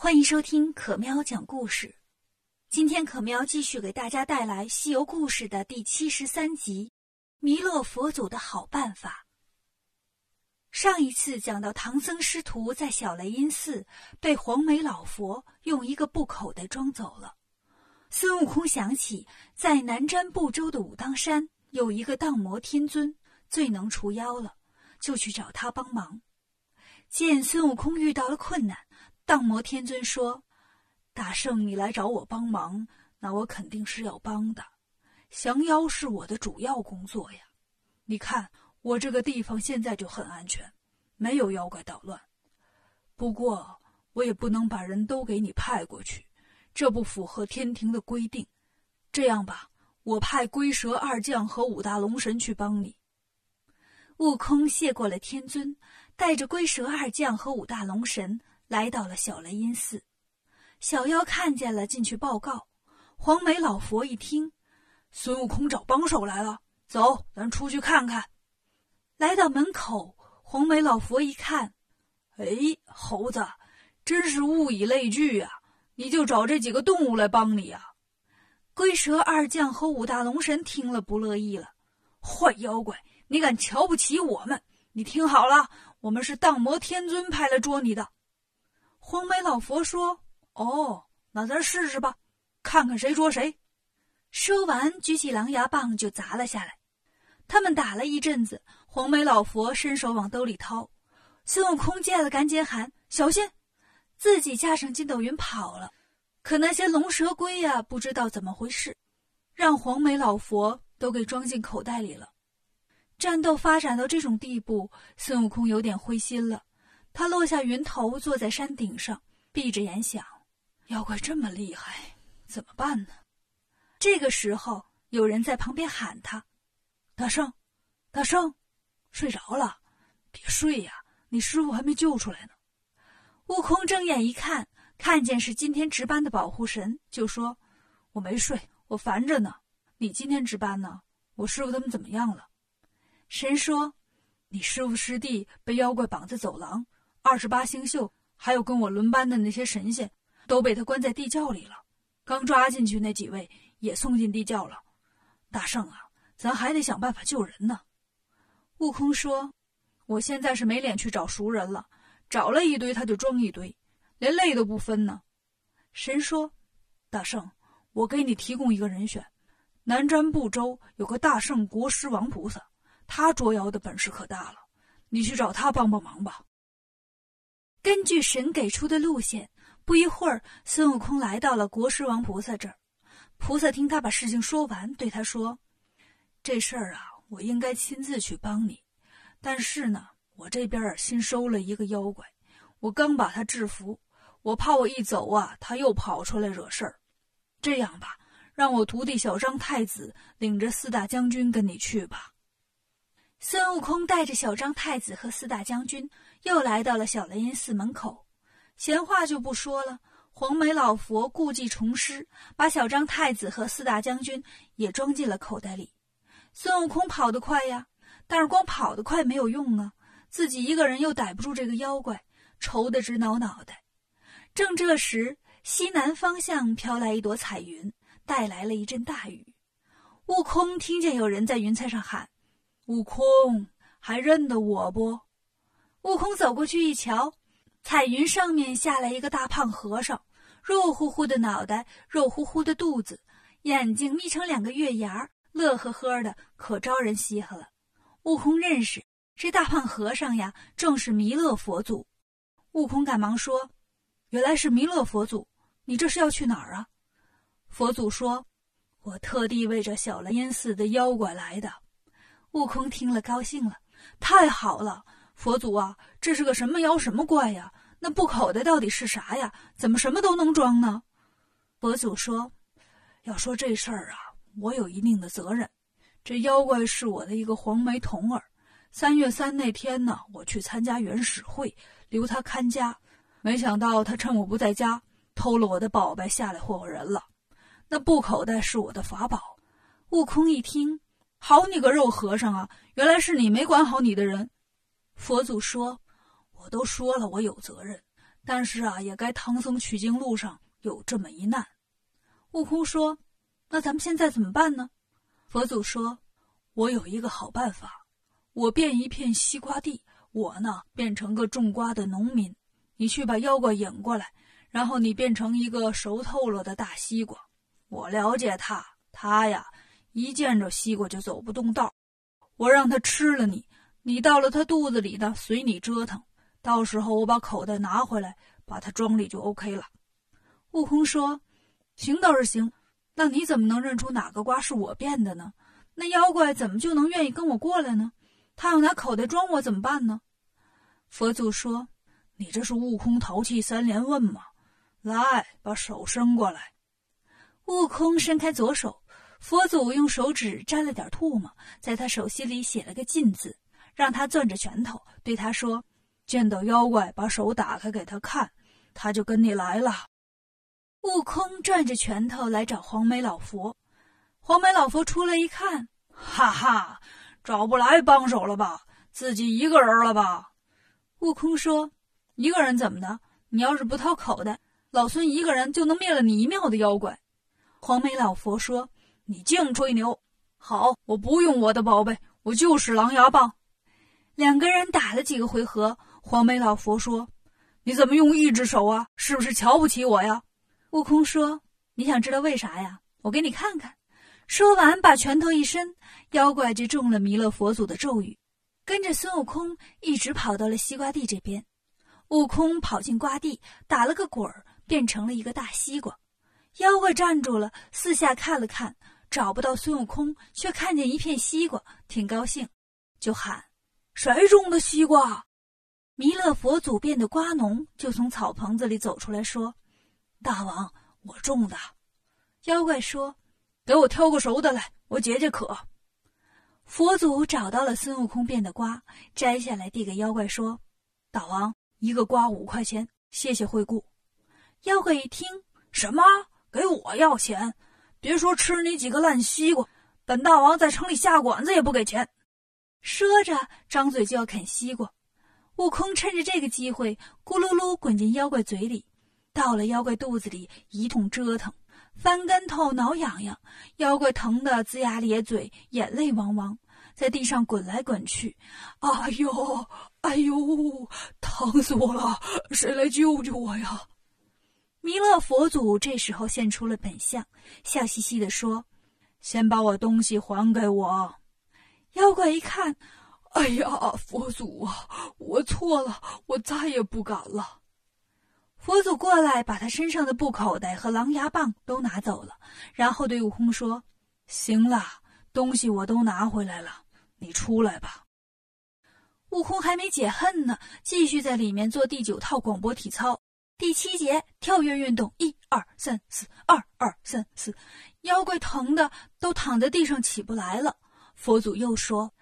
欢迎收听可喵讲故事。今天可喵继续给大家带来《西游故事》的第七十三集《弥勒佛祖的好办法》。上一次讲到唐僧师徒在小雷音寺被黄眉老佛用一个布口袋装走了，孙悟空想起在南瞻部洲的武当山有一个荡魔天尊最能除妖了，就去找他帮忙。见孙悟空遇到了困难。荡魔天尊说：“大圣，你来找我帮忙，那我肯定是要帮的。降妖是我的主要工作呀。你看我这个地方现在就很安全，没有妖怪捣乱。不过我也不能把人都给你派过去，这不符合天庭的规定。这样吧，我派龟蛇二将和五大龙神去帮你。”悟空谢过了天尊，带着龟蛇二将和五大龙神。来到了小雷音寺，小妖看见了，进去报告。黄眉老佛一听，孙悟空找帮手来了，走，咱出去看看。来到门口，黄眉老佛一看，哎，猴子，真是物以类聚呀！你就找这几个动物来帮你呀？龟蛇二将和五大龙神听了不乐意了，坏妖怪，你敢瞧不起我们？你听好了，我们是荡魔天尊派来捉你的。黄眉老佛说：“哦，那咱试试吧，看看谁捉谁。”说完，举起狼牙棒就砸了下来。他们打了一阵子，黄眉老佛伸手往兜里掏，孙悟空见了赶紧喊：“小心！”自己驾上筋斗云跑了。可那些龙蛇龟呀，不知道怎么回事，让黄眉老佛都给装进口袋里了。战斗发展到这种地步，孙悟空有点灰心了。他落下云头，坐在山顶上，闭着眼想：妖怪这么厉害，怎么办呢？这个时候，有人在旁边喊他：“大圣，大圣，睡着了？别睡呀，你师傅还没救出来呢。”悟空睁眼一看，看见是今天值班的保护神，就说：“我没睡，我烦着呢。你今天值班呢？我师傅他们怎么样了？”神说：“你师傅师弟被妖怪绑在走廊。”二十八星宿，还有跟我轮班的那些神仙，都被他关在地窖里了。刚抓进去那几位也送进地窖了。大圣啊，咱还得想办法救人呢。悟空说：“我现在是没脸去找熟人了，找了一堆他就装一堆，连累都不分呢。”神说：“大圣，我给你提供一个人选，南瞻部洲有个大圣国师王菩萨，他捉妖的本事可大了，你去找他帮帮忙吧。”根据神给出的路线，不一会儿，孙悟空来到了国师王菩萨这儿。菩萨听他把事情说完，对他说：“这事儿啊，我应该亲自去帮你，但是呢，我这边新收了一个妖怪，我刚把他制服，我怕我一走啊，他又跑出来惹事儿。这样吧，让我徒弟小张太子领着四大将军跟你去吧。”孙悟空带着小张太子和四大将军，又来到了小雷音寺门口。闲话就不说了，黄眉老佛故技重施，把小张太子和四大将军也装进了口袋里。孙悟空跑得快呀，但是光跑得快没有用啊，自己一个人又逮不住这个妖怪，愁得直挠脑袋。正这时，西南方向飘来一朵彩云，带来了一阵大雨。悟空听见有人在云彩上喊。悟空还认得我不？悟空走过去一瞧，彩云上面下来一个大胖和尚，肉乎乎的脑袋，肉乎乎的肚子，眼睛眯成两个月牙乐呵呵的，可招人稀罕了。悟空认识这大胖和尚呀，正是弥勒佛祖。悟空赶忙说：“原来是弥勒佛祖，你这是要去哪儿啊？”佛祖说：“我特地为这小雷音寺的妖怪来的。”悟空听了，高兴了，太好了！佛祖啊，这是个什么妖什么怪呀？那布口袋到底是啥呀？怎么什么都能装呢？佛祖说：“要说这事儿啊，我有一定的责任。这妖怪是我的一个黄眉童儿。三月三那天呢，我去参加元始会，留他看家，没想到他趁我不在家，偷了我的宝贝下来祸祸人了。那布口袋是我的法宝。”悟空一听。好你个肉和尚啊！原来是你没管好你的人。佛祖说：“我都说了，我有责任，但是啊，也该唐僧取经路上有这么一难。悟空说：“那咱们现在怎么办呢？”佛祖说：“我有一个好办法，我变一片西瓜地，我呢变成个种瓜的农民，你去把妖怪引过来，然后你变成一个熟透了的大西瓜。我了解他，他呀一见着西瓜就走不动道，我让他吃了你，你到了他肚子里呢，随你折腾。”到时候我把口袋拿回来，把它装里就 OK 了。悟空说：“行倒是行，那你怎么能认出哪个瓜是我变的呢？那妖怪怎么就能愿意跟我过来呢？他要拿口袋装我怎么办呢？”佛祖说：“你这是悟空淘气三连问吗？来，把手伸过来。”悟空伸开左手，佛祖用手指沾了点唾沫，在他手心里写了个“禁”字，让他攥着拳头，对他说。见到妖怪，把手打开给他看，他就跟你来了。悟空攥着拳头来找黄眉老佛，黄眉老佛出来一看，哈哈，找不来帮手了吧？自己一个人了吧？悟空说：“一个人怎么的？你要是不掏口袋，老孙一个人就能灭了你一庙的妖怪。”黄眉老佛说：“你净吹牛！好，我不用我的宝贝，我就是狼牙棒。”两个人打了几个回合。黄眉老佛说：“你怎么用一只手啊？是不是瞧不起我呀？”悟空说：“你想知道为啥呀？我给你看看。”说完，把拳头一伸，妖怪就中了弥勒佛祖的咒语，跟着孙悟空一直跑到了西瓜地这边。悟空跑进瓜地，打了个滚儿，变成了一个大西瓜。妖怪站住了，四下看了看，找不到孙悟空，却看见一片西瓜，挺高兴，就喊：“谁种的西瓜？”弥勒佛祖变的瓜农就从草棚子里走出来，说：“大王，我种的。”妖怪说：“给我挑个熟的来，我解解渴。”佛祖找到了孙悟空变的瓜，摘下来递给妖怪说：“大王，一个瓜五块钱，谢谢惠顾。”妖怪一听，什么？给我要钱？别说吃你几个烂西瓜，本大王在城里下馆子也不给钱。说着，张嘴就要啃西瓜。悟空趁着这个机会，咕噜噜滚进妖怪嘴里，到了妖怪肚子里一通折腾，翻跟头、挠痒痒，妖怪疼得龇牙咧嘴，眼泪汪汪，在地上滚来滚去。哎呦，哎呦，疼死我了！谁来救救我呀？弥勒佛祖这时候现出了本相，笑嘻嘻地说：“先把我东西还给我。”妖怪一看。哎呀，佛祖啊，我错了，我再也不敢了。佛祖过来，把他身上的布口袋和狼牙棒都拿走了，然后对悟空说：“行了，东西我都拿回来了，你出来吧。”悟空还没解恨呢，继续在里面做第九套广播体操。第七节跳跃运动，一二三四，二二三四。妖怪疼的都躺在地上起不来了。佛祖又说。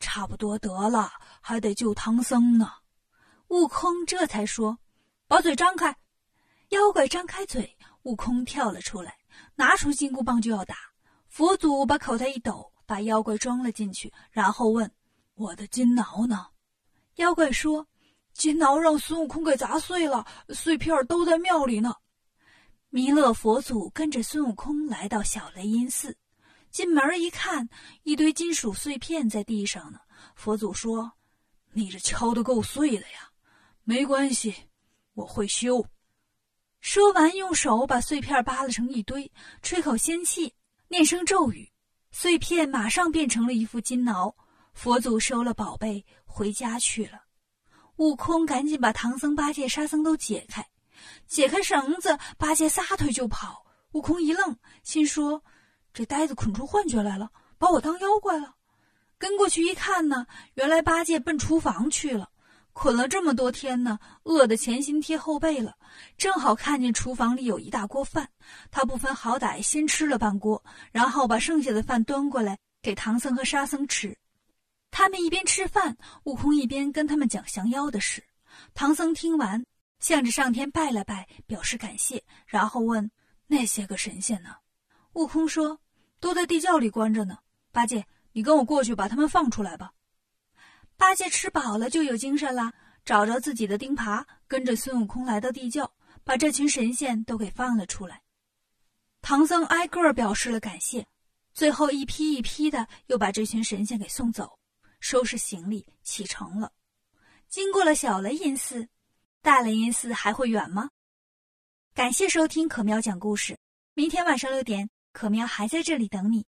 差不多得了，还得救唐僧呢。悟空这才说：“把嘴张开。”妖怪张开嘴，悟空跳了出来，拿出金箍棒就要打。佛祖把口袋一抖，把妖怪装了进去，然后问：“我的金挠呢？”妖怪说：“金挠让孙悟空给砸碎了，碎片都在庙里呢。”弥勒佛祖跟着孙悟空来到小雷音寺。进门一看，一堆金属碎片在地上呢。佛祖说：“你这敲得够碎的呀，没关系，我会修。”说完，用手把碎片扒拉成一堆，吹口仙气，念声咒语，碎片马上变成了一副金挠。佛祖收了宝贝，回家去了。悟空赶紧把唐僧、八戒、沙僧都解开，解开绳子，八戒撒腿就跑。悟空一愣，心说。这呆子捆出幻觉来了，把我当妖怪了。跟过去一看呢，原来八戒奔厨房去了，捆了这么多天呢，饿得前心贴后背了。正好看见厨房里有一大锅饭，他不分好歹，先吃了半锅，然后把剩下的饭端过来给唐僧和沙僧吃。他们一边吃饭，悟空一边跟他们讲降妖的事。唐僧听完，向着上天拜了拜，表示感谢，然后问：“那些个神仙呢？”悟空说。都在地窖里关着呢，八戒，你跟我过去把他们放出来吧。八戒吃饱了就有精神了，找着自己的钉耙，跟着孙悟空来到地窖，把这群神仙都给放了出来。唐僧挨个表示了感谢，最后一批一批的又把这群神仙给送走，收拾行李启程了。经过了小雷音寺，大雷音寺还会远吗？感谢收听可喵讲故事，明天晚上六点，可喵还在这里等你。